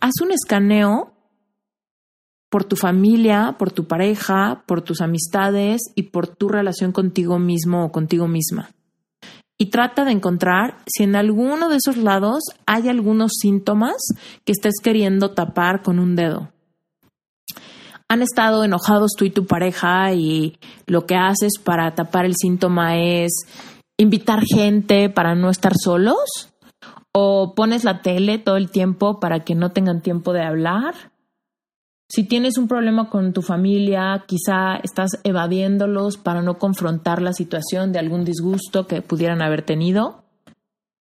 haz un escaneo por tu familia, por tu pareja, por tus amistades y por tu relación contigo mismo o contigo misma. Y trata de encontrar si en alguno de esos lados hay algunos síntomas que estés queriendo tapar con un dedo. Han estado enojados tú y tu pareja y lo que haces para tapar el síntoma es invitar gente para no estar solos o pones la tele todo el tiempo para que no tengan tiempo de hablar si tienes un problema con tu familia, quizá estás evadiéndolos para no confrontar la situación de algún disgusto que pudieran haber tenido.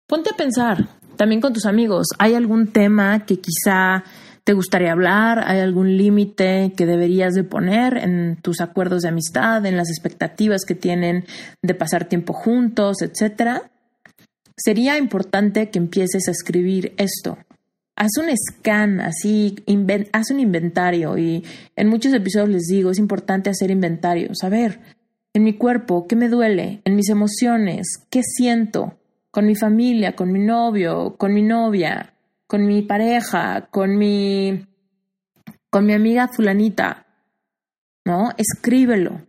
Ponte a pensar, también con tus amigos, ¿hay algún tema que quizá te gustaría hablar? ¿Hay algún límite que deberías de poner en tus acuerdos de amistad, en las expectativas que tienen de pasar tiempo juntos, etcétera? Sería importante que empieces a escribir esto haz un scan, así, haz un inventario. Y en muchos episodios les digo, es importante hacer inventario, saber en mi cuerpo qué me duele, en mis emociones, qué siento, con mi familia, con mi novio, con mi novia, con mi pareja, con mi, con mi amiga fulanita. ¿No? Escríbelo.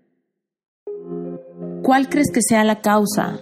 ¿Cuál crees que sea la causa?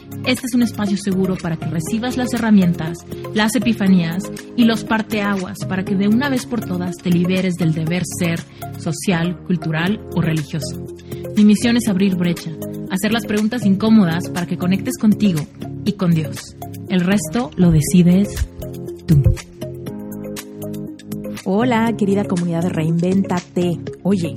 este es un espacio seguro para que recibas las herramientas, las epifanías y los parteaguas para que de una vez por todas te liberes del deber ser social, cultural o religioso. Mi misión es abrir brecha, hacer las preguntas incómodas para que conectes contigo y con Dios. El resto lo decides tú. Hola, querida comunidad de Reinvéntate. Oye,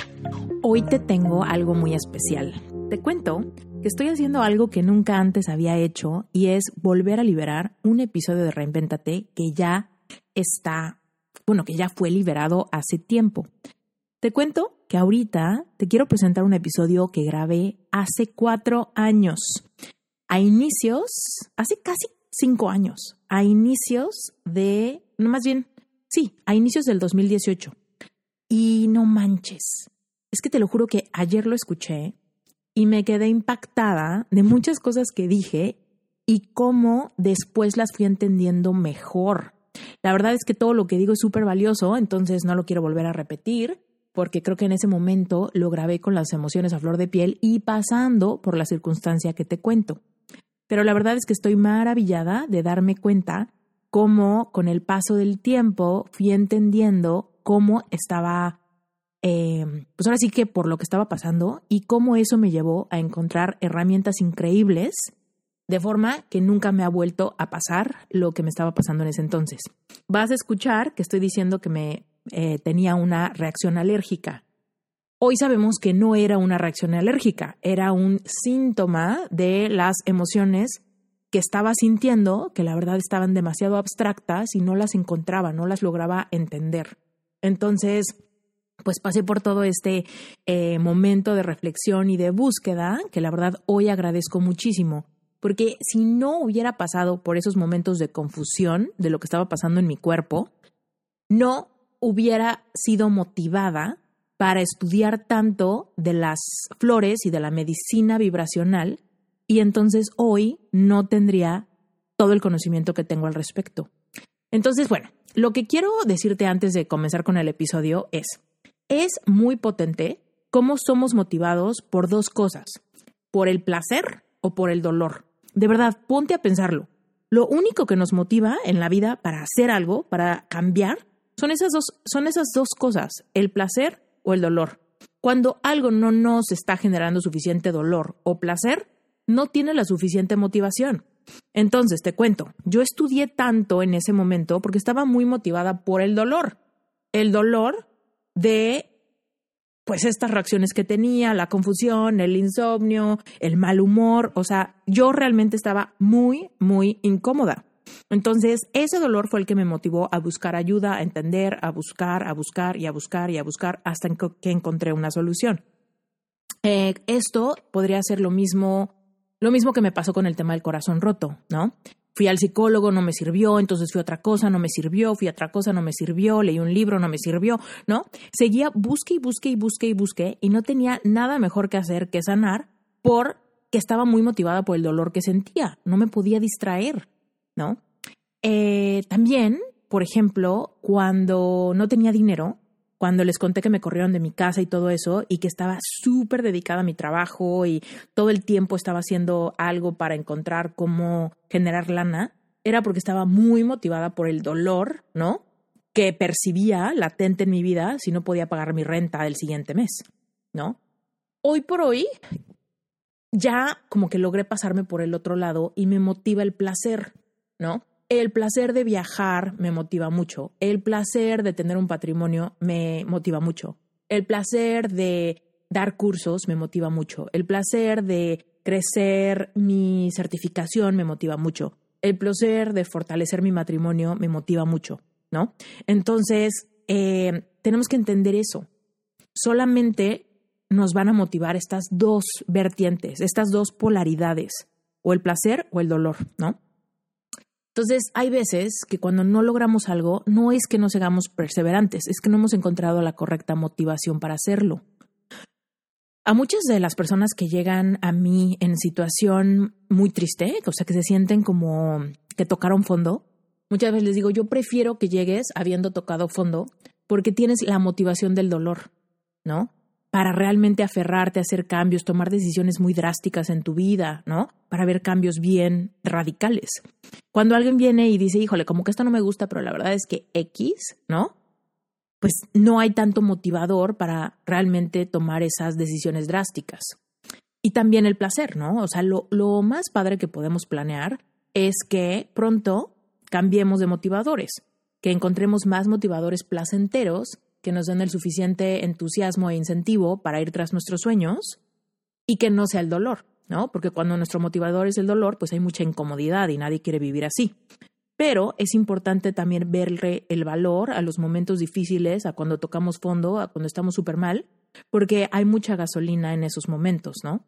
hoy te tengo algo muy especial. Te cuento estoy haciendo algo que nunca antes había hecho y es volver a liberar un episodio de Reinventate que ya está, bueno, que ya fue liberado hace tiempo. Te cuento que ahorita te quiero presentar un episodio que grabé hace cuatro años, a inicios, hace casi cinco años, a inicios de, no más bien, sí, a inicios del 2018. Y no manches, es que te lo juro que ayer lo escuché y me quedé impactada de muchas cosas que dije y cómo después las fui entendiendo mejor. La verdad es que todo lo que digo es súper valioso, entonces no lo quiero volver a repetir, porque creo que en ese momento lo grabé con las emociones a flor de piel y pasando por la circunstancia que te cuento. Pero la verdad es que estoy maravillada de darme cuenta cómo con el paso del tiempo fui entendiendo cómo estaba Em, pues ahora sí que por lo que estaba pasando y cómo eso me llevó a encontrar herramientas increíbles de forma que nunca me ha vuelto a pasar lo que me estaba pasando en ese entonces. Vas a escuchar que estoy diciendo que me eh, tenía una reacción alérgica. Hoy sabemos que no era una reacción alérgica, era un síntoma de las emociones que estaba sintiendo, que la verdad estaban demasiado abstractas y no las encontraba, no las lograba entender. Entonces, pues pasé por todo este eh, momento de reflexión y de búsqueda que la verdad hoy agradezco muchísimo. Porque si no hubiera pasado por esos momentos de confusión de lo que estaba pasando en mi cuerpo, no hubiera sido motivada para estudiar tanto de las flores y de la medicina vibracional y entonces hoy no tendría todo el conocimiento que tengo al respecto. Entonces, bueno, lo que quiero decirte antes de comenzar con el episodio es, es muy potente cómo somos motivados por dos cosas, por el placer o por el dolor. De verdad, ponte a pensarlo. Lo único que nos motiva en la vida para hacer algo, para cambiar, son esas dos, son esas dos cosas, el placer o el dolor. Cuando algo no nos está generando suficiente dolor o placer, no tiene la suficiente motivación. Entonces, te cuento, yo estudié tanto en ese momento porque estaba muy motivada por el dolor. El dolor de pues estas reacciones que tenía, la confusión, el insomnio, el mal humor, o sea, yo realmente estaba muy, muy incómoda. Entonces, ese dolor fue el que me motivó a buscar ayuda, a entender, a buscar, a buscar y a buscar y a buscar hasta que encontré una solución. Eh, esto podría ser lo mismo, lo mismo que me pasó con el tema del corazón roto, ¿no? Fui al psicólogo, no me sirvió, entonces fui a otra cosa, no me sirvió, fui a otra cosa, no me sirvió, leí un libro, no me sirvió, ¿no? Seguía, busque y busque y busque y busque y no tenía nada mejor que hacer que sanar porque estaba muy motivada por el dolor que sentía, no me podía distraer, ¿no? Eh, también, por ejemplo, cuando no tenía dinero, cuando les conté que me corrieron de mi casa y todo eso, y que estaba súper dedicada a mi trabajo y todo el tiempo estaba haciendo algo para encontrar cómo generar lana, era porque estaba muy motivada por el dolor, ¿no? Que percibía latente en mi vida si no podía pagar mi renta el siguiente mes, ¿no? Hoy por hoy, ya como que logré pasarme por el otro lado y me motiva el placer, ¿no? El placer de viajar me motiva mucho. El placer de tener un patrimonio me motiva mucho. El placer de dar cursos me motiva mucho. El placer de crecer mi certificación me motiva mucho. El placer de fortalecer mi matrimonio me motiva mucho, ¿no? Entonces, eh, tenemos que entender eso. Solamente nos van a motivar estas dos vertientes, estas dos polaridades, o el placer o el dolor, ¿no? Entonces, hay veces que cuando no logramos algo, no es que no seamos perseverantes, es que no hemos encontrado la correcta motivación para hacerlo. A muchas de las personas que llegan a mí en situación muy triste, o sea, que se sienten como que tocaron fondo, muchas veces les digo, yo prefiero que llegues habiendo tocado fondo porque tienes la motivación del dolor, ¿no? Para realmente aferrarte a hacer cambios, tomar decisiones muy drásticas en tu vida, ¿no? Para ver cambios bien radicales. Cuando alguien viene y dice, híjole, como que esto no me gusta, pero la verdad es que X, ¿no? Pues no hay tanto motivador para realmente tomar esas decisiones drásticas. Y también el placer, ¿no? O sea, lo, lo más padre que podemos planear es que pronto cambiemos de motivadores, que encontremos más motivadores placenteros que nos den el suficiente entusiasmo e incentivo para ir tras nuestros sueños y que no sea el dolor, ¿no? Porque cuando nuestro motivador es el dolor, pues hay mucha incomodidad y nadie quiere vivir así. Pero es importante también verle el valor a los momentos difíciles, a cuando tocamos fondo, a cuando estamos súper mal, porque hay mucha gasolina en esos momentos, ¿no?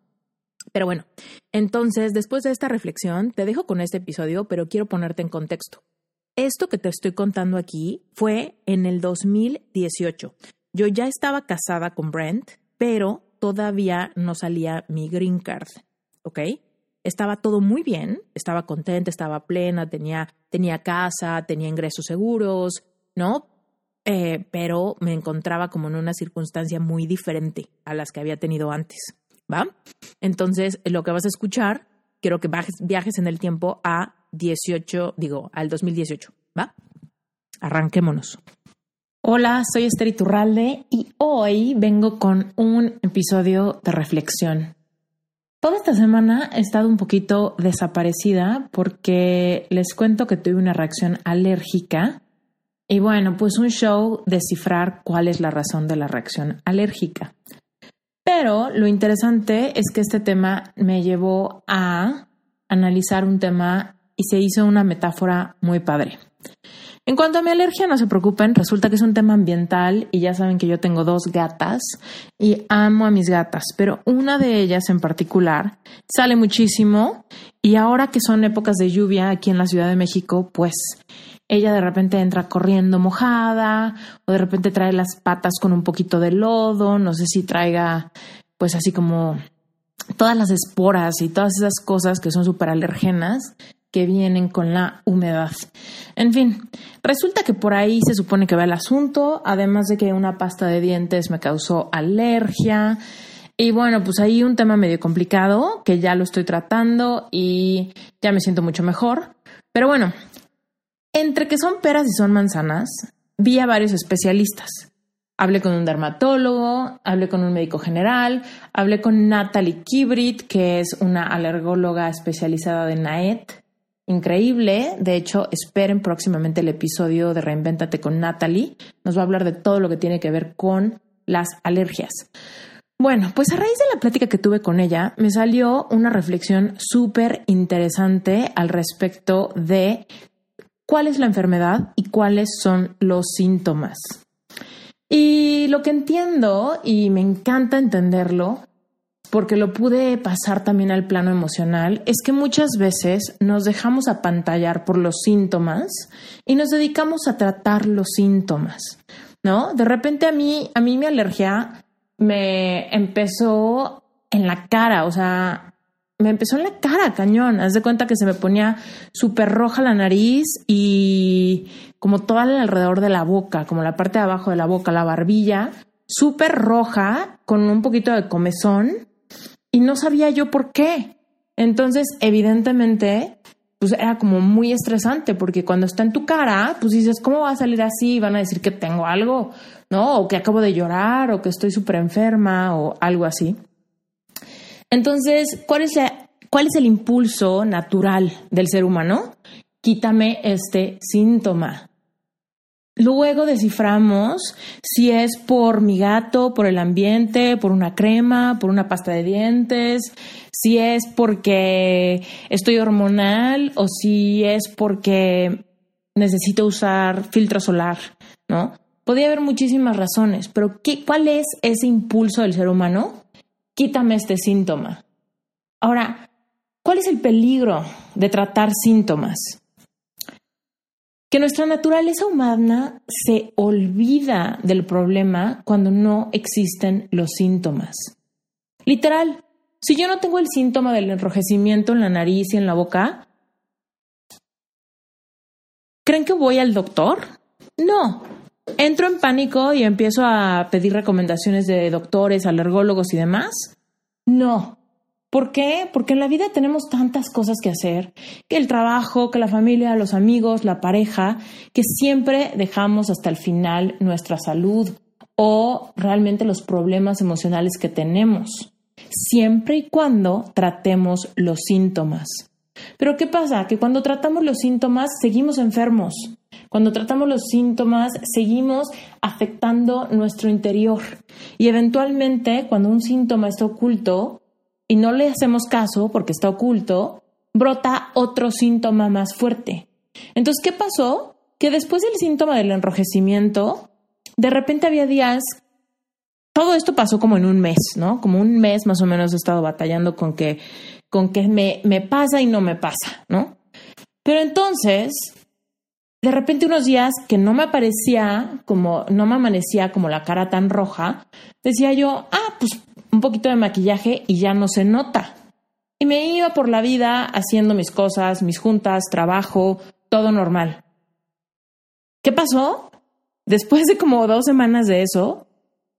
Pero bueno, entonces, después de esta reflexión, te dejo con este episodio, pero quiero ponerte en contexto. Esto que te estoy contando aquí fue en el 2018. Yo ya estaba casada con Brent, pero todavía no salía mi green card, ¿ok? Estaba todo muy bien, estaba contenta, estaba plena, tenía, tenía casa, tenía ingresos seguros, ¿no? Eh, pero me encontraba como en una circunstancia muy diferente a las que había tenido antes, ¿va? Entonces, lo que vas a escuchar, quiero que viajes en el tiempo a 18, digo, al 2018, ¿va? Arranquémonos. Hola, soy Esther Iturralde y hoy vengo con un episodio de reflexión. Toda esta semana he estado un poquito desaparecida porque les cuento que tuve una reacción alérgica y bueno, pues un show descifrar cuál es la razón de la reacción alérgica. Pero lo interesante es que este tema me llevó a analizar un tema y se hizo una metáfora muy padre. En cuanto a mi alergia, no se preocupen, resulta que es un tema ambiental y ya saben que yo tengo dos gatas y amo a mis gatas, pero una de ellas en particular sale muchísimo y ahora que son épocas de lluvia aquí en la Ciudad de México, pues ella de repente entra corriendo mojada o de repente trae las patas con un poquito de lodo, no sé si traiga pues así como todas las esporas y todas esas cosas que son súper alergenas que vienen con la humedad. En fin, resulta que por ahí se supone que va el asunto, además de que una pasta de dientes me causó alergia. Y bueno, pues ahí un tema medio complicado que ya lo estoy tratando y ya me siento mucho mejor. Pero bueno, entre que son peras y son manzanas, vi a varios especialistas. Hablé con un dermatólogo, hablé con un médico general, hablé con Natalie Kibrit, que es una alergóloga especializada de NAET, increíble. De hecho, esperen próximamente el episodio de Reinventate con Natalie. Nos va a hablar de todo lo que tiene que ver con las alergias. Bueno, pues a raíz de la plática que tuve con ella, me salió una reflexión súper interesante al respecto de cuál es la enfermedad y cuáles son los síntomas. Y lo que entiendo, y me encanta entenderlo, porque lo pude pasar también al plano emocional, es que muchas veces nos dejamos apantallar por los síntomas y nos dedicamos a tratar los síntomas, ¿no? De repente a mí, a mí mi alergia me empezó en la cara, o sea, me empezó en la cara, cañón. Haz de cuenta que se me ponía súper roja la nariz y como todo alrededor de la boca, como la parte de abajo de la boca, la barbilla, súper roja, con un poquito de comezón y no sabía yo por qué. Entonces, evidentemente, pues era como muy estresante porque cuando está en tu cara, pues dices, ¿cómo va a salir así? Van a decir que tengo algo, ¿no? O que acabo de llorar o que estoy súper enferma o algo así. Entonces, ¿cuál es, ¿cuál es el impulso natural del ser humano? Quítame este síntoma. Luego desciframos si es por mi gato, por el ambiente, por una crema, por una pasta de dientes, si es porque estoy hormonal o si es porque necesito usar filtro solar, ¿no? Podría haber muchísimas razones, pero ¿qué, ¿cuál es ese impulso del ser humano? Quítame este síntoma. Ahora, ¿cuál es el peligro de tratar síntomas? que nuestra naturaleza humana se olvida del problema cuando no existen los síntomas. Literal, si yo no tengo el síntoma del enrojecimiento en la nariz y en la boca, ¿creen que voy al doctor? No. Entro en pánico y empiezo a pedir recomendaciones de doctores, alergólogos y demás. No. ¿Por qué? Porque en la vida tenemos tantas cosas que hacer, que el trabajo, que la familia, los amigos, la pareja, que siempre dejamos hasta el final nuestra salud o realmente los problemas emocionales que tenemos, siempre y cuando tratemos los síntomas. Pero ¿qué pasa? Que cuando tratamos los síntomas seguimos enfermos. Cuando tratamos los síntomas seguimos afectando nuestro interior. Y eventualmente, cuando un síntoma está oculto, y no le hacemos caso porque está oculto, brota otro síntoma más fuerte. Entonces, ¿qué pasó? Que después del síntoma del enrojecimiento, de repente había días, todo esto pasó como en un mes, ¿no? Como un mes más o menos he estado batallando con que, con que me, me pasa y no me pasa, ¿no? Pero entonces, de repente unos días que no me aparecía como, no me amanecía como la cara tan roja, decía yo, ah, pues un poquito de maquillaje y ya no se nota. Y me iba por la vida haciendo mis cosas, mis juntas, trabajo, todo normal. ¿Qué pasó? Después de como dos semanas de eso,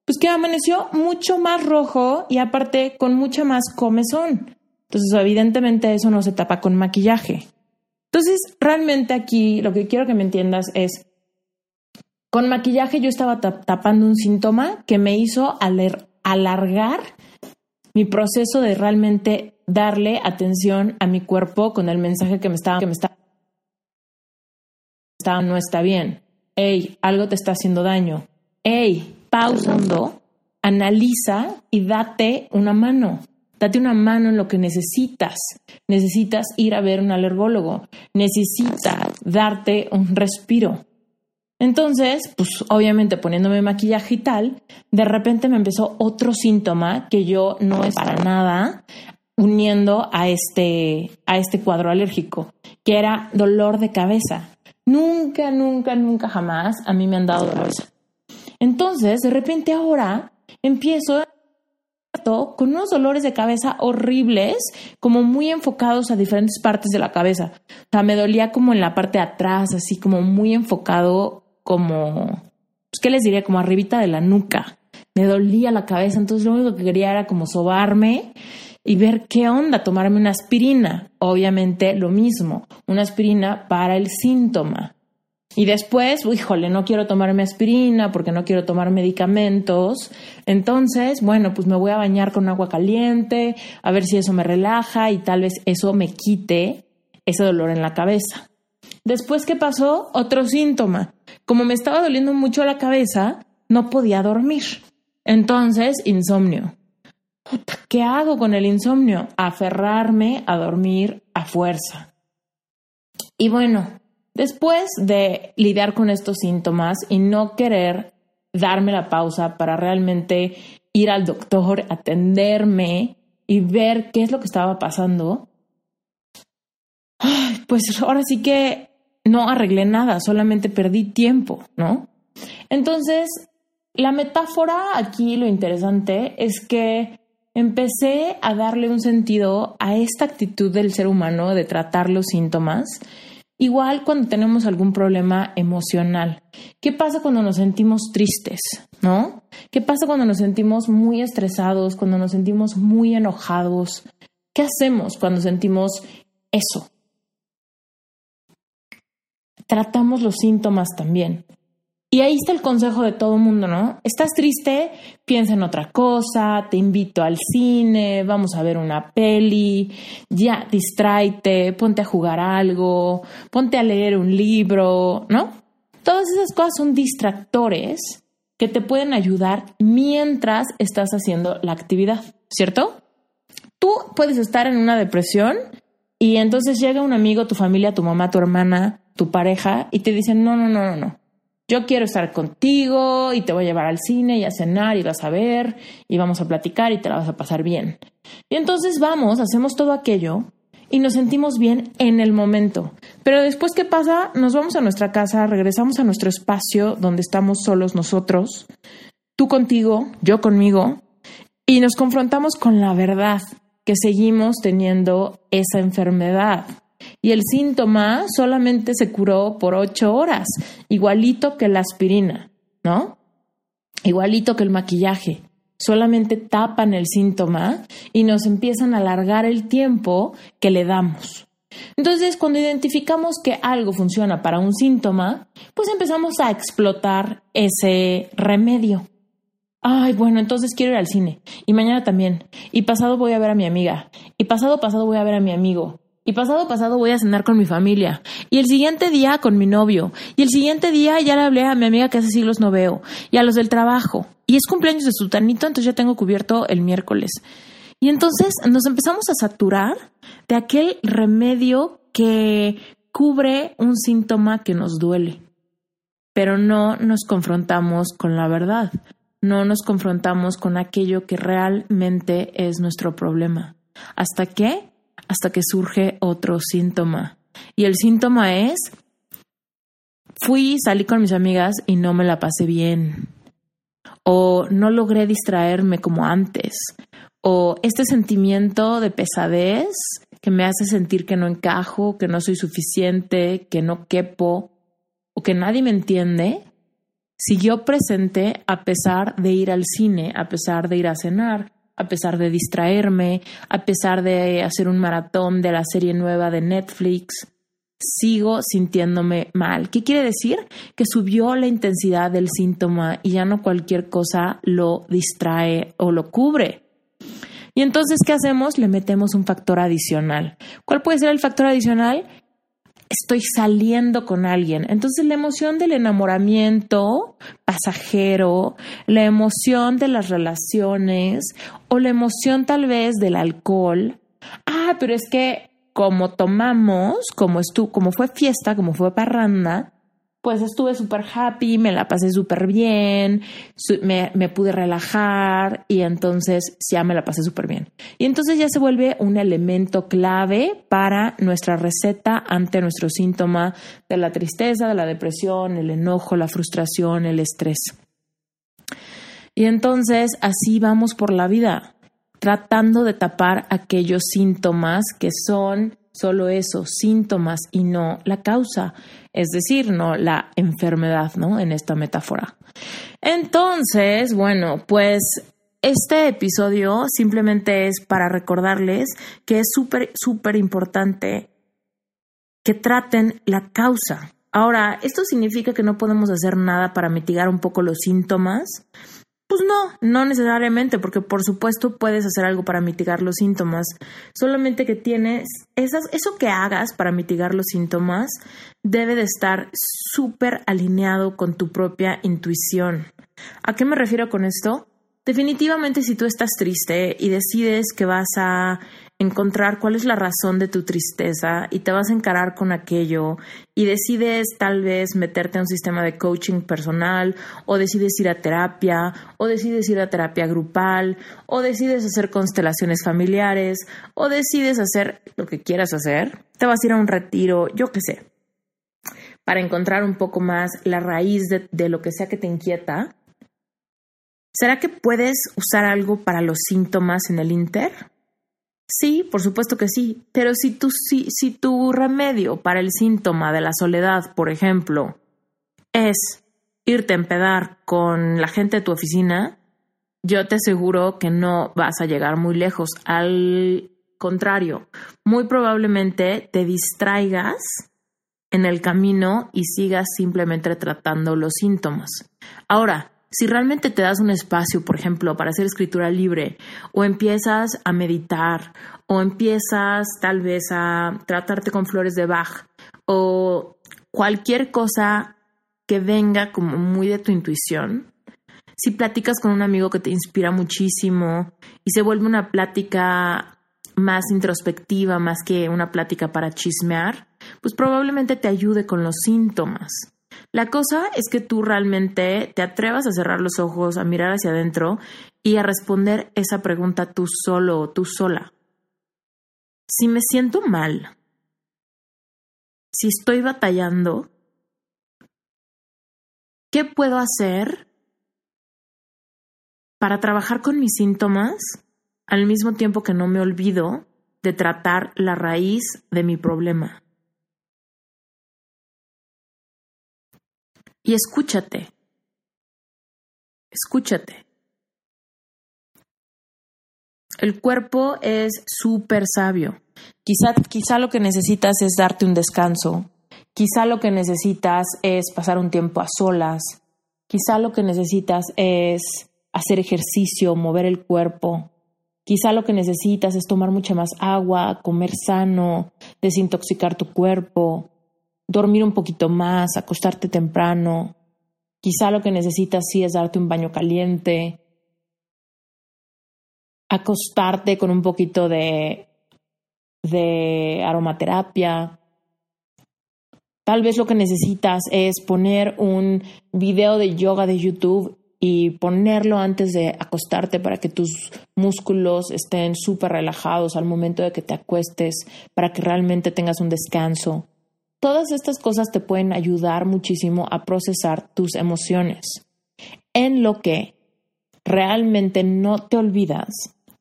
pues que amaneció mucho más rojo y aparte con mucha más comezón. Entonces, evidentemente eso no se tapa con maquillaje. Entonces, realmente aquí lo que quiero que me entiendas es, con maquillaje yo estaba tapando un síntoma que me hizo alargar mi proceso de realmente darle atención a mi cuerpo con el mensaje que me estaba, que me no está bien. Hey, algo te está haciendo daño. Hey, pausando, analiza y date una mano. Date una mano en lo que necesitas. Necesitas ir a ver un alergólogo. Necesitas darte un respiro. Entonces, pues obviamente poniéndome maquillaje y tal, de repente me empezó otro síntoma que yo no es para nada uniendo a este, a este cuadro alérgico, que era dolor de cabeza. Nunca, nunca, nunca jamás a mí me han dado dolor. Entonces, de repente ahora empiezo con unos dolores de cabeza horribles, como muy enfocados a diferentes partes de la cabeza. O sea, me dolía como en la parte de atrás, así como muy enfocado como, pues, ¿qué les diría? Como arribita de la nuca. Me dolía la cabeza, entonces lo único que quería era como sobarme y ver qué onda, tomarme una aspirina. Obviamente lo mismo, una aspirina para el síntoma. Y después, híjole, no quiero tomarme aspirina porque no quiero tomar medicamentos. Entonces, bueno, pues me voy a bañar con agua caliente, a ver si eso me relaja y tal vez eso me quite ese dolor en la cabeza. Después, ¿qué pasó? Otro síntoma. Como me estaba doliendo mucho la cabeza, no podía dormir. Entonces, insomnio. ¿Qué hago con el insomnio? Aferrarme a dormir a fuerza. Y bueno, Después de lidiar con estos síntomas y no querer darme la pausa para realmente ir al doctor, atenderme y ver qué es lo que estaba pasando, pues ahora sí que no arreglé nada, solamente perdí tiempo, ¿no? Entonces, la metáfora aquí, lo interesante es que empecé a darle un sentido a esta actitud del ser humano de tratar los síntomas, igual cuando tenemos algún problema emocional. ¿Qué pasa cuando nos sentimos tristes? ¿No? ¿Qué pasa cuando nos sentimos muy estresados, cuando nos sentimos muy enojados? ¿Qué hacemos cuando sentimos eso? tratamos los síntomas también. Y ahí está el consejo de todo mundo, ¿no? Estás triste, piensa en otra cosa, te invito al cine, vamos a ver una peli, ya, distráete, ponte a jugar algo, ponte a leer un libro, ¿no? Todas esas cosas son distractores que te pueden ayudar mientras estás haciendo la actividad, ¿cierto? Tú puedes estar en una depresión y entonces llega un amigo, tu familia, tu mamá, tu hermana, tu pareja y te dicen, no, no, no, no, no. Yo quiero estar contigo y te voy a llevar al cine y a cenar y vas a ver y vamos a platicar y te la vas a pasar bien. Y entonces vamos, hacemos todo aquello y nos sentimos bien en el momento. Pero después, ¿qué pasa? Nos vamos a nuestra casa, regresamos a nuestro espacio donde estamos solos nosotros, tú contigo, yo conmigo, y nos confrontamos con la verdad que seguimos teniendo esa enfermedad y el síntoma solamente se curó por ocho horas, igualito que la aspirina, ¿no? Igualito que el maquillaje. Solamente tapan el síntoma y nos empiezan a alargar el tiempo que le damos. Entonces, cuando identificamos que algo funciona para un síntoma, pues empezamos a explotar ese remedio. Ay, bueno, entonces quiero ir al cine. Y mañana también. Y pasado voy a ver a mi amiga. Y pasado pasado voy a ver a mi amigo. Y pasado pasado voy a cenar con mi familia. Y el siguiente día con mi novio. Y el siguiente día ya le hablé a mi amiga que hace siglos no veo. Y a los del trabajo. Y es cumpleaños de su tanito, entonces ya tengo cubierto el miércoles. Y entonces nos empezamos a saturar de aquel remedio que cubre un síntoma que nos duele. Pero no nos confrontamos con la verdad. No nos confrontamos con aquello que realmente es nuestro problema. ¿Hasta qué? Hasta que surge otro síntoma. Y el síntoma es, fui, salí con mis amigas y no me la pasé bien. O no logré distraerme como antes. O este sentimiento de pesadez que me hace sentir que no encajo, que no soy suficiente, que no quepo o que nadie me entiende, siguió presente a pesar de ir al cine, a pesar de ir a cenar, a pesar de distraerme, a pesar de hacer un maratón de la serie nueva de Netflix, sigo sintiéndome mal. ¿Qué quiere decir? Que subió la intensidad del síntoma y ya no cualquier cosa lo distrae o lo cubre. Y entonces, ¿qué hacemos? Le metemos un factor adicional. ¿Cuál puede ser el factor adicional? Estoy saliendo con alguien. Entonces la emoción del enamoramiento pasajero, la emoción de las relaciones o la emoción tal vez del alcohol. Ah, pero es que como tomamos, como, estu como fue fiesta, como fue parranda, pues estuve súper happy, me la pasé súper bien, me, me, pude relajar y entonces ya me la pasé súper bien. Y entonces ya se vuelve un elemento clave para nuestra receta ante nuestro síntoma de la tristeza, de la depresión, el enojo, la frustración, el estrés. Y entonces así vamos por la vida, tratando de tapar aquellos síntomas que son solo eso, síntomas y no la causa, es decir, no la enfermedad, ¿no? En esta metáfora. Entonces, bueno, pues este episodio simplemente es para recordarles que es súper, súper importante que traten la causa. Ahora, ¿esto significa que no podemos hacer nada para mitigar un poco los síntomas? Pues no, no necesariamente, porque por supuesto puedes hacer algo para mitigar los síntomas. Solamente que tienes esas, eso que hagas para mitigar los síntomas debe de estar súper alineado con tu propia intuición. ¿A qué me refiero con esto? Definitivamente si tú estás triste y decides que vas a encontrar cuál es la razón de tu tristeza y te vas a encarar con aquello y decides tal vez meterte a un sistema de coaching personal o decides ir a terapia o decides ir a terapia grupal o decides hacer constelaciones familiares o decides hacer lo que quieras hacer, te vas a ir a un retiro, yo qué sé, para encontrar un poco más la raíz de, de lo que sea que te inquieta. ¿Será que puedes usar algo para los síntomas en el Inter? Sí, por supuesto que sí, pero si tu, si, si tu remedio para el síntoma de la soledad, por ejemplo, es irte a empedar con la gente de tu oficina, yo te aseguro que no vas a llegar muy lejos. Al contrario, muy probablemente te distraigas en el camino y sigas simplemente tratando los síntomas. Ahora, si realmente te das un espacio, por ejemplo, para hacer escritura libre, o empiezas a meditar, o empiezas tal vez a tratarte con flores de Bach, o cualquier cosa que venga como muy de tu intuición, si platicas con un amigo que te inspira muchísimo y se vuelve una plática más introspectiva, más que una plática para chismear, pues probablemente te ayude con los síntomas. La cosa es que tú realmente te atrevas a cerrar los ojos, a mirar hacia adentro y a responder esa pregunta tú solo o tú sola. Si me siento mal, si estoy batallando, ¿qué puedo hacer para trabajar con mis síntomas al mismo tiempo que no me olvido de tratar la raíz de mi problema? Y escúchate. Escúchate. El cuerpo es súper sabio. Quizá, quizá lo que necesitas es darte un descanso. Quizá lo que necesitas es pasar un tiempo a solas. Quizá lo que necesitas es hacer ejercicio, mover el cuerpo. Quizá lo que necesitas es tomar mucha más agua, comer sano, desintoxicar tu cuerpo, dormir un poquito más, acostarte temprano. Quizá lo que necesitas sí es darte un baño caliente, acostarte con un poquito de, de aromaterapia. Tal vez lo que necesitas es poner un video de yoga de YouTube y ponerlo antes de acostarte para que tus músculos estén súper relajados al momento de que te acuestes, para que realmente tengas un descanso. Todas estas cosas te pueden ayudar muchísimo a procesar tus emociones, en lo que realmente no te olvidas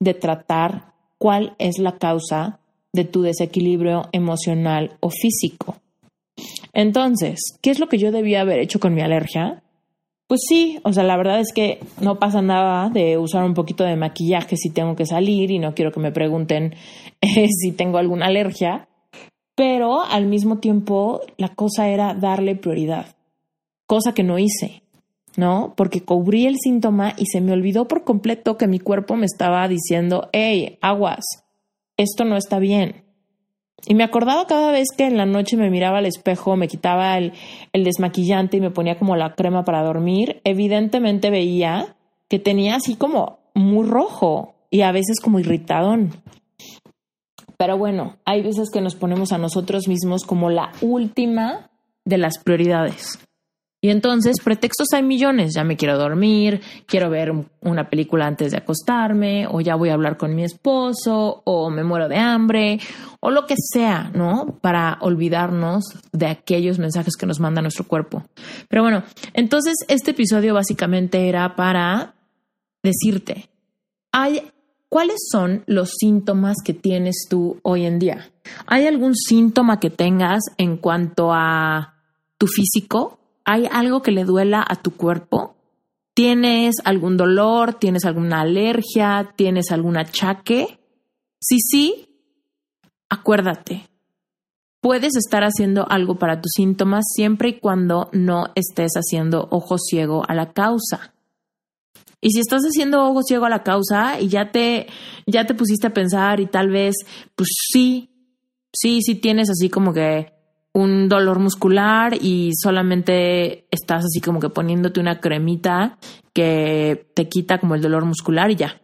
de tratar cuál es la causa de tu desequilibrio emocional o físico. Entonces, ¿qué es lo que yo debía haber hecho con mi alergia? Pues sí, o sea, la verdad es que no pasa nada de usar un poquito de maquillaje si tengo que salir y no quiero que me pregunten eh, si tengo alguna alergia pero al mismo tiempo la cosa era darle prioridad, cosa que no hice, ¿no? Porque cubrí el síntoma y se me olvidó por completo que mi cuerpo me estaba diciendo, hey, aguas, esto no está bien. Y me acordaba cada vez que en la noche me miraba al espejo, me quitaba el, el desmaquillante y me ponía como la crema para dormir, evidentemente veía que tenía así como muy rojo y a veces como irritadón. Pero bueno, hay veces que nos ponemos a nosotros mismos como la última de las prioridades. Y entonces, pretextos hay millones. Ya me quiero dormir, quiero ver una película antes de acostarme, o ya voy a hablar con mi esposo, o me muero de hambre, o lo que sea, ¿no? Para olvidarnos de aquellos mensajes que nos manda nuestro cuerpo. Pero bueno, entonces este episodio básicamente era para decirte, hay ¿cuáles son los síntomas que tienes tú hoy en día? ¿Hay algún síntoma que tengas en cuanto a tu físico? ¿Hay algo que le duela a tu cuerpo? ¿Tienes algún dolor? ¿Tienes alguna alergia? ¿Tienes algún achaque? Si sí, acuérdate. Puedes estar haciendo algo para tus síntomas siempre y cuando no estés haciendo ojo ciego a la causa. Y si estás haciendo ojo ciego a la causa y ya te, ya te pusiste a pensar y tal vez, pues sí, sí, sí tienes así como que un dolor muscular y solamente estás así como que poniéndote una cremita que te quita como el dolor muscular y ya.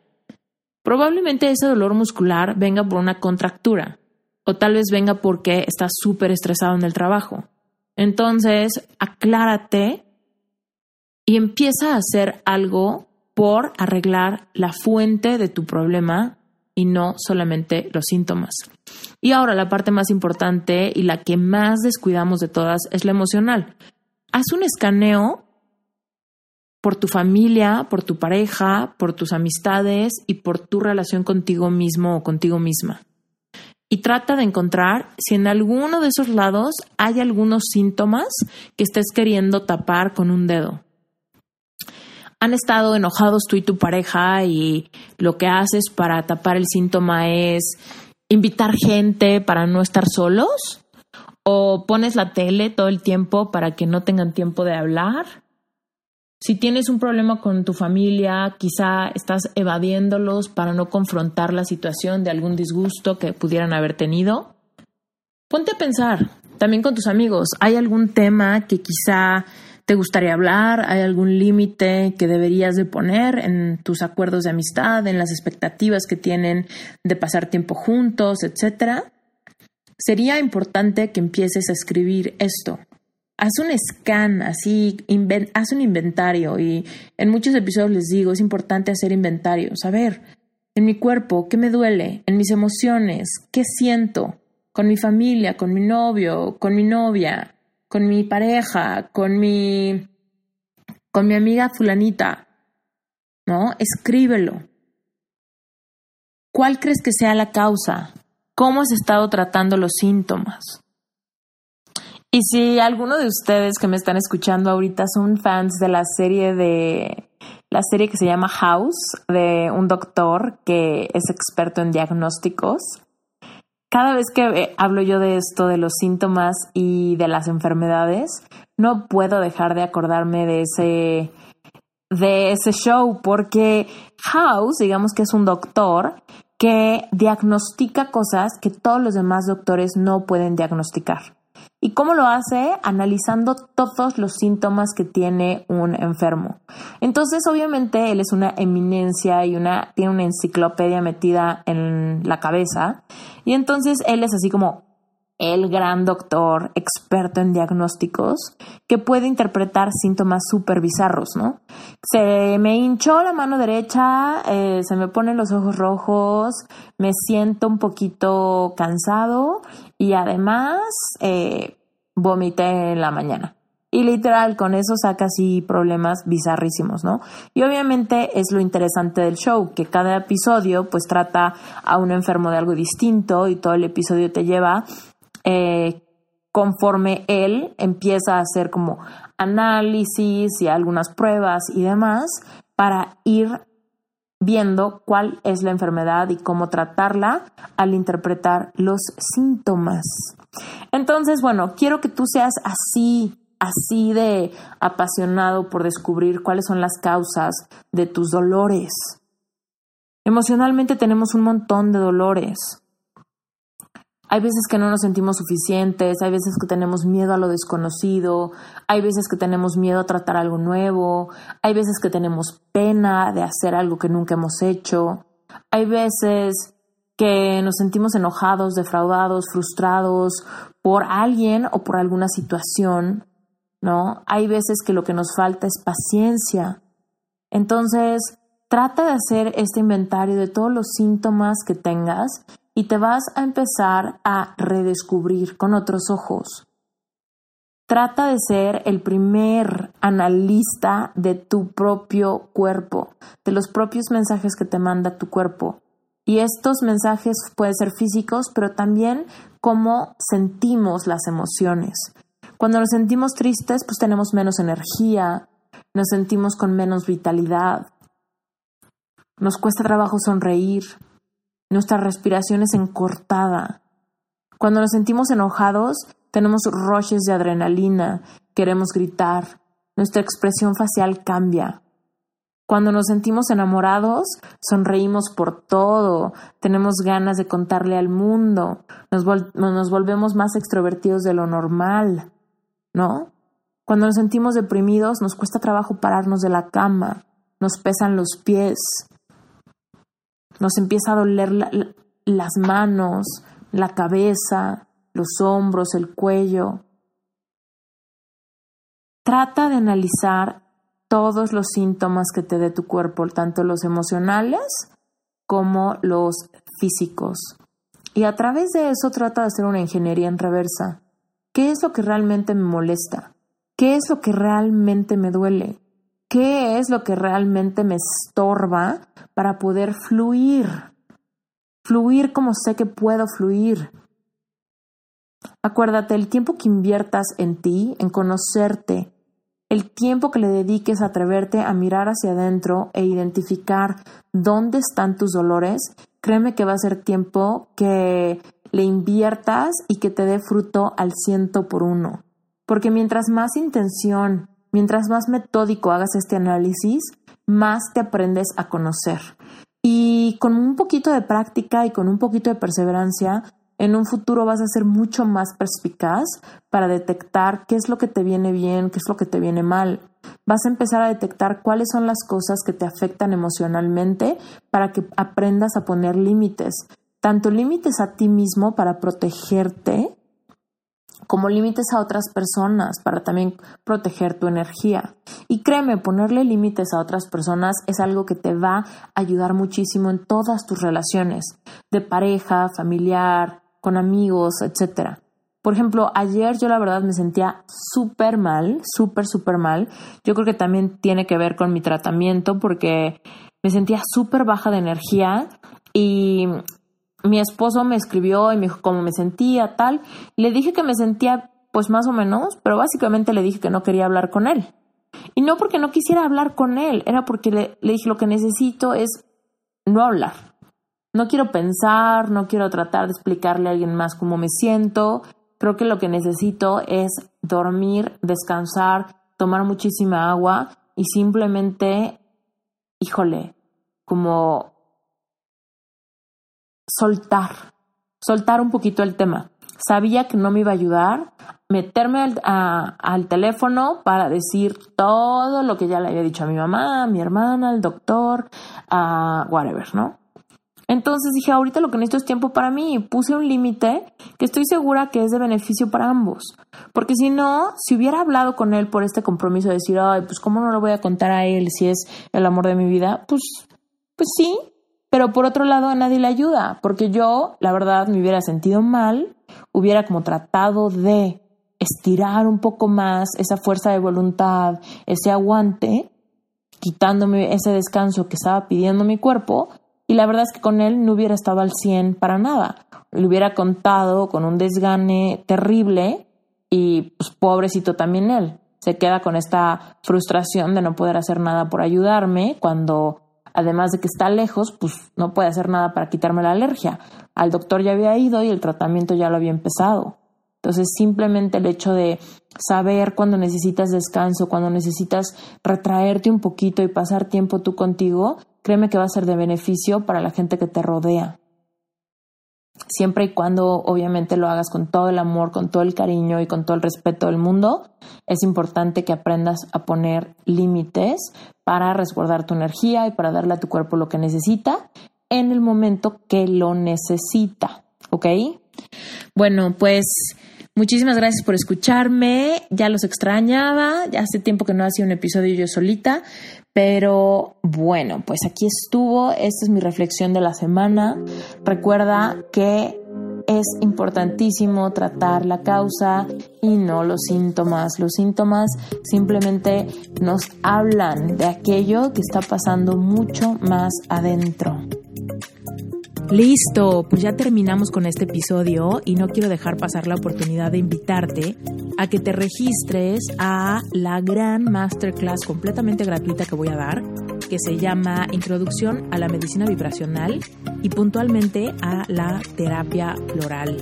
Probablemente ese dolor muscular venga por una contractura o tal vez venga porque estás súper estresado en el trabajo. Entonces, aclárate y empieza a hacer algo por arreglar la fuente de tu problema y no solamente los síntomas. Y ahora la parte más importante y la que más descuidamos de todas es la emocional. Haz un escaneo por tu familia, por tu pareja, por tus amistades y por tu relación contigo mismo o contigo misma. Y trata de encontrar si en alguno de esos lados hay algunos síntomas que estés queriendo tapar con un dedo han estado enojados tú y tu pareja y lo que haces para tapar el síntoma es invitar gente para no estar solos? ¿O pones la tele todo el tiempo para que no tengan tiempo de hablar? Si tienes un problema con tu familia, quizá estás evadiéndolos para no confrontar la situación de algún disgusto que pudieran haber tenido. Ponte a pensar, también con tus amigos, ¿hay algún tema que quizá te gustaría hablar? ¿Hay algún límite que deberías de poner en tus acuerdos de amistad, en las expectativas que tienen de pasar tiempo juntos, etcétera? Sería importante que empieces a escribir esto. Haz un scan, así, haz un inventario y en muchos episodios les digo, es importante hacer inventario, saber en mi cuerpo qué me duele, en mis emociones, qué siento, con mi familia, con mi novio, con mi novia, con mi pareja, con mi, con mi amiga fulanita, ¿no? Escríbelo. ¿Cuál crees que sea la causa? ¿Cómo has estado tratando los síntomas? Y si alguno de ustedes que me están escuchando ahorita son fans de la serie de la serie que se llama House de un doctor que es experto en diagnósticos, cada vez que eh, hablo yo de esto, de los síntomas y de las enfermedades, no puedo dejar de acordarme de ese, de ese show, porque House, digamos que es un doctor que diagnostica cosas que todos los demás doctores no pueden diagnosticar. ¿Y cómo lo hace? Analizando todos los síntomas que tiene un enfermo. Entonces, obviamente, él es una eminencia y una, tiene una enciclopedia metida en la cabeza. Y entonces él es así como el gran doctor experto en diagnósticos que puede interpretar síntomas súper bizarros, ¿no? Se me hinchó la mano derecha, eh, se me ponen los ojos rojos, me siento un poquito cansado y además eh, vomité en la mañana. Y literal, con eso saca así problemas bizarrísimos, ¿no? Y obviamente es lo interesante del show, que cada episodio pues trata a un enfermo de algo distinto y todo el episodio te lleva eh, conforme él empieza a hacer como análisis y algunas pruebas y demás para ir viendo cuál es la enfermedad y cómo tratarla al interpretar los síntomas. Entonces, bueno, quiero que tú seas así, así de apasionado por descubrir cuáles son las causas de tus dolores. Emocionalmente tenemos un montón de dolores. Hay veces que no nos sentimos suficientes, hay veces que tenemos miedo a lo desconocido, hay veces que tenemos miedo a tratar algo nuevo, hay veces que tenemos pena de hacer algo que nunca hemos hecho, hay veces que nos sentimos enojados, defraudados, frustrados por alguien o por alguna situación, ¿no? Hay veces que lo que nos falta es paciencia. Entonces, trata de hacer este inventario de todos los síntomas que tengas y te vas a empezar a redescubrir con otros ojos. Trata de ser el primer analista de tu propio cuerpo, de los propios mensajes que te manda tu cuerpo. Y estos mensajes pueden ser físicos, pero también cómo sentimos las emociones. Cuando nos sentimos tristes, pues tenemos menos energía, nos sentimos con menos vitalidad, nos cuesta trabajo sonreír, nuestra respiración es encortada. Cuando nos sentimos enojados, tenemos roches de adrenalina, queremos gritar, nuestra expresión facial cambia. Cuando nos sentimos enamorados, sonreímos por todo, tenemos ganas de contarle al mundo, nos, nos volvemos más extrovertidos de lo normal, ¿no? Cuando nos sentimos deprimidos, nos cuesta trabajo pararnos de la cama, nos pesan los pies, nos empieza a doler las manos, la cabeza, los hombros, el cuello. Trata de analizar todos los síntomas que te dé tu cuerpo, tanto los emocionales como los físicos. Y a través de eso trata de hacer una ingeniería en reversa. ¿Qué es lo que realmente me molesta? ¿Qué es lo que realmente me duele? ¿Qué es lo que realmente me estorba para poder fluir? Fluir como sé que puedo fluir. Acuérdate, el tiempo que inviertas en ti, en conocerte, el tiempo que le dediques a atreverte a mirar hacia adentro e identificar dónde están tus dolores, créeme que va a ser tiempo que le inviertas y que te dé fruto al ciento por uno. Porque mientras más intención, mientras más metódico hagas este análisis, más te aprendes a conocer. Y con un poquito de práctica y con un poquito de perseverancia, en un futuro vas a ser mucho más perspicaz para detectar qué es lo que te viene bien, qué es lo que te viene mal. Vas a empezar a detectar cuáles son las cosas que te afectan emocionalmente para que aprendas a poner límites, tanto límites a ti mismo para protegerte, como límites a otras personas para también proteger tu energía. Y créeme, ponerle límites a otras personas es algo que te va a ayudar muchísimo en todas tus relaciones, de pareja, familiar, con amigos, etcétera. Por ejemplo, ayer yo la verdad me sentía súper mal, súper, súper mal. Yo creo que también tiene que ver con mi tratamiento porque me sentía súper baja de energía y mi esposo me escribió y me dijo cómo me sentía, tal. Le dije que me sentía pues más o menos, pero básicamente le dije que no quería hablar con él. Y no porque no quisiera hablar con él, era porque le, le dije lo que necesito es no hablar no quiero pensar, no quiero tratar de explicarle a alguien más cómo me siento. Creo que lo que necesito es dormir, descansar, tomar muchísima agua y simplemente, híjole, como soltar, soltar un poquito el tema. Sabía que no me iba a ayudar meterme al, al, teléfono para decir todo lo que ya le había dicho a mi mamá, a mi hermana, al doctor, a whatever, ¿no? Entonces dije, ahorita lo que necesito es tiempo para mí y puse un límite que estoy segura que es de beneficio para ambos. Porque si no, si hubiera hablado con él por este compromiso de decir, ay, pues cómo no lo voy a contar a él si es el amor de mi vida, pues, pues sí, pero por otro lado a nadie le ayuda, porque yo, la verdad, me hubiera sentido mal, hubiera como tratado de estirar un poco más esa fuerza de voluntad, ese aguante, quitándome ese descanso que estaba pidiendo mi cuerpo, y la verdad es que con él no hubiera estado al 100 para nada. Le hubiera contado con un desgane terrible y pues pobrecito también él. Se queda con esta frustración de no poder hacer nada por ayudarme cuando además de que está lejos, pues no puede hacer nada para quitarme la alergia. Al doctor ya había ido y el tratamiento ya lo había empezado. Entonces, simplemente el hecho de saber cuando necesitas descanso, cuando necesitas retraerte un poquito y pasar tiempo tú contigo, créeme que va a ser de beneficio para la gente que te rodea. Siempre y cuando obviamente lo hagas con todo el amor, con todo el cariño y con todo el respeto del mundo, es importante que aprendas a poner límites para resguardar tu energía y para darle a tu cuerpo lo que necesita en el momento que lo necesita. ¿Ok? Bueno, pues Muchísimas gracias por escucharme. Ya los extrañaba. Ya hace tiempo que no hacía un episodio yo solita. Pero bueno, pues aquí estuvo. Esta es mi reflexión de la semana. Recuerda que es importantísimo tratar la causa y no los síntomas. Los síntomas simplemente nos hablan de aquello que está pasando mucho más adentro. Listo, pues ya terminamos con este episodio y no quiero dejar pasar la oportunidad de invitarte a que te registres a la gran masterclass completamente gratuita que voy a dar, que se llama Introducción a la Medicina Vibracional y puntualmente a la terapia floral.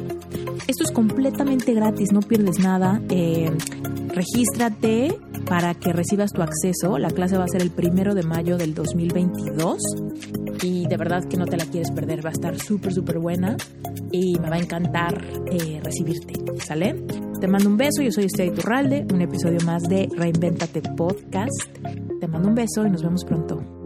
Esto es completamente gratis, no pierdes nada. Eh, regístrate para que recibas tu acceso. La clase va a ser el primero de mayo del 2022 y de verdad que no te la quieres perder. Va a estar súper, súper buena y me va a encantar eh, recibirte. ¿Sale? Te mando un beso. Yo soy Estrella Turralde. Un episodio más de Reinventate Podcast. Te mando un beso y nos vemos pronto.